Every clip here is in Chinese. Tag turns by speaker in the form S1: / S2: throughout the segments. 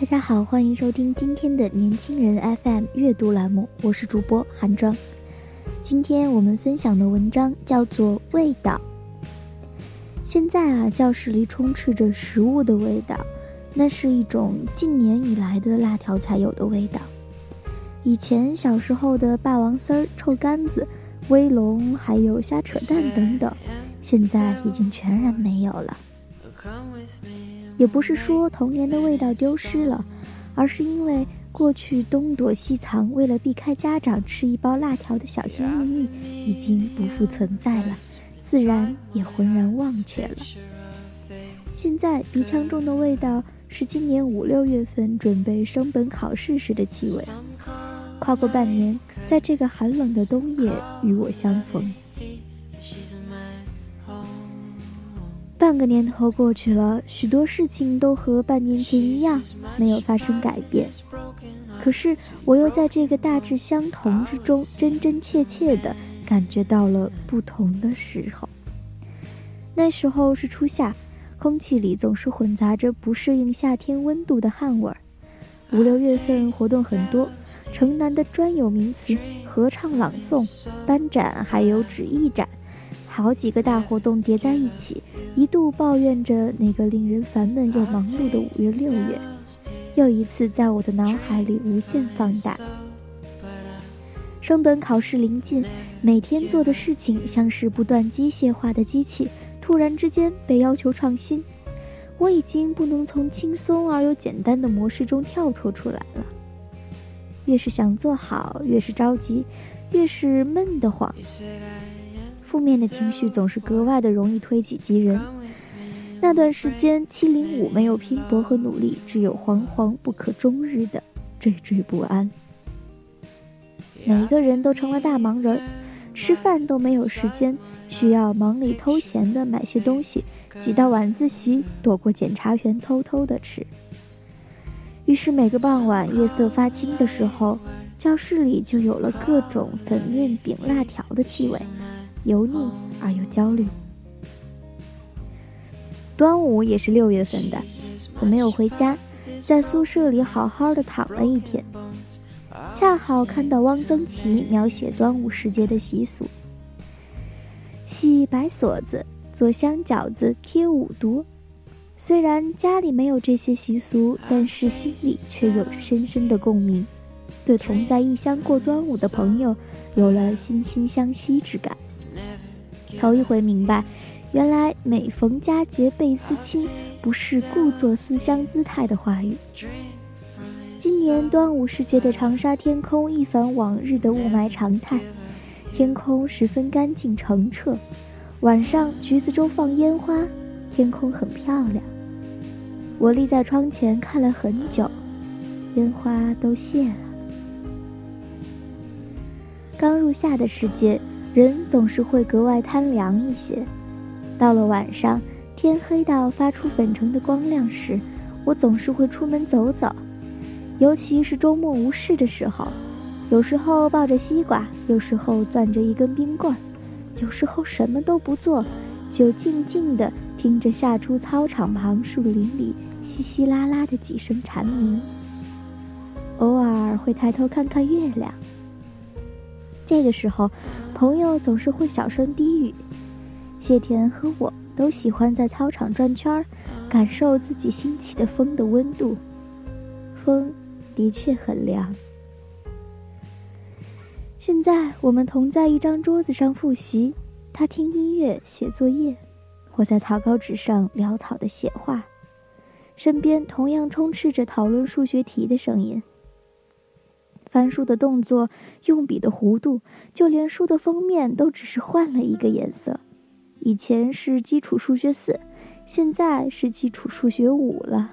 S1: 大家好，欢迎收听今天的年轻人 FM 阅读栏目，我是主播韩庄。今天我们分享的文章叫做《味道》。现在啊，教室里充斥着食物的味道，那是一种近年以来的辣条才有的味道。以前小时候的霸王丝儿、臭干子、威龙，还有瞎扯淡等等，现在已经全然没有了。也不是说童年的味道丢失了，而是因为过去东躲西藏，为了避开家长吃一包辣条的小心翼翼，已经不复存在了，自然也浑然忘却了。现在鼻腔中的味道是今年五六月份准备升本考试时的气味，跨过半年，在这个寒冷的冬夜与我相逢。半个年头过去了，许多事情都和半年前一样，没有发生改变。可是，我又在这个大致相同之中，真真切切地感觉到了不同的时候。那时候是初夏，空气里总是混杂着不适应夏天温度的汗味儿。五六月份活动很多，城南的专有名词——合唱、朗诵、班展，还有纸艺展。好几个大活动叠在一起，一度抱怨着那个令人烦闷又忙碌的五月六月，又一次在我的脑海里无限放大。升本考试临近，每天做的事情像是不断机械化的机器，突然之间被要求创新。我已经不能从轻松而又简单的模式中跳脱出来了。越是想做好，越是着急，越是闷得慌。负面的情绪总是格外的容易推己及人。那段时间，七零五没有拼搏和努力，只有惶惶不可终日的惴惴不安。每个人都成了大忙人，吃饭都没有时间，需要忙里偷闲的买些东西，挤到晚自习，躲过检查员偷偷的吃。于是每个傍晚月色发青的时候，教室里就有了各种粉面饼、辣条的气味。油腻而又焦虑。端午也是六月份的，我没有回家，在宿舍里好好的躺了一天，恰好看到汪曾祺描写端午时节的习俗：系白锁子、做香饺子、贴五毒。虽然家里没有这些习俗，但是心里却有着深深的共鸣，对同在异乡过端午的朋友有了惺惺相惜之感。头一回明白，原来每逢佳节倍思亲，不是故作思乡姿态的话语。今年端午时节的长沙天空一反往日的雾霾常态，天空十分干净澄澈。晚上橘子洲放烟花，天空很漂亮。我立在窗前看了很久，烟花都谢了。刚入夏的时节。人总是会格外贪凉一些。到了晚上，天黑到发出粉橙的光亮时，我总是会出门走走，尤其是周末无事的时候。有时候抱着西瓜，有时候攥着一根冰棍，有时候什么都不做，就静静地听着夏初操场旁树林里稀稀拉拉的几声蝉鸣。偶尔会抬头看看月亮。这个时候，朋友总是会小声低语。谢田和我都喜欢在操场转圈儿，感受自己新起的风的温度。风的确很凉。现在我们同在一张桌子上复习，他听音乐写作业，我在草稿纸上潦草的写画，身边同样充斥着讨论数学题的声音。翻书的动作，用笔的弧度，就连书的封面都只是换了一个颜色。以前是基础数学四，现在是基础数学五了。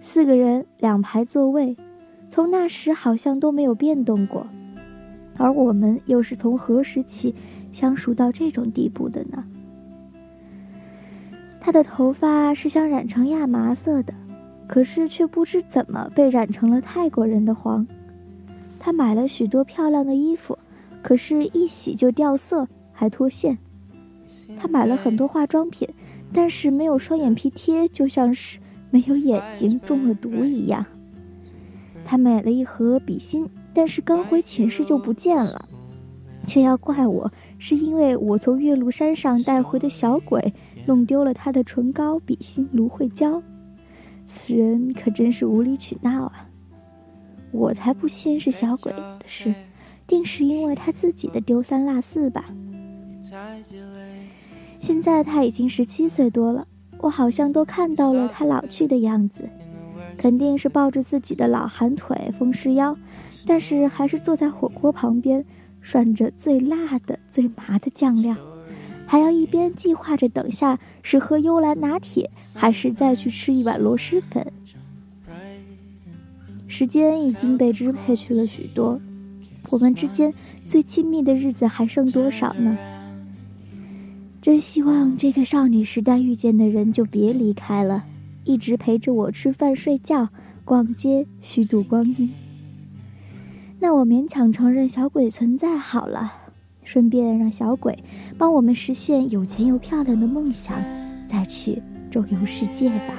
S1: 四个人两排座位，从那时好像都没有变动过。而我们又是从何时起相熟到这种地步的呢？他的头发是想染成亚麻色的。可是却不知怎么被染成了泰国人的黄。他买了许多漂亮的衣服，可是，一洗就掉色，还脱线。他买了很多化妆品，但是没有双眼皮贴，就像是没有眼睛中了毒一样。他买了一盒笔芯，但是刚回寝室就不见了，却要怪我，是因为我从岳麓山上带回的小鬼弄丢了他的唇膏、笔芯、芦荟胶。此人可真是无理取闹啊！我才不信是小鬼的事，定是因为他自己的丢三落四吧。现在他已经十七岁多了，我好像都看到了他老去的样子，肯定是抱着自己的老寒腿、风湿腰，但是还是坐在火锅旁边，涮着最辣的、最麻的酱料。还要一边计划着等下是喝幽兰拿铁，还是再去吃一碗螺蛳粉。时间已经被支配去了许多，我们之间最亲密的日子还剩多少呢？真希望这个少女时代遇见的人就别离开了，一直陪着我吃饭、睡觉、逛街、虚度光阴。那我勉强承认小鬼存在好了。顺便让小鬼帮我们实现有钱又漂亮的梦想，再去周游世界吧。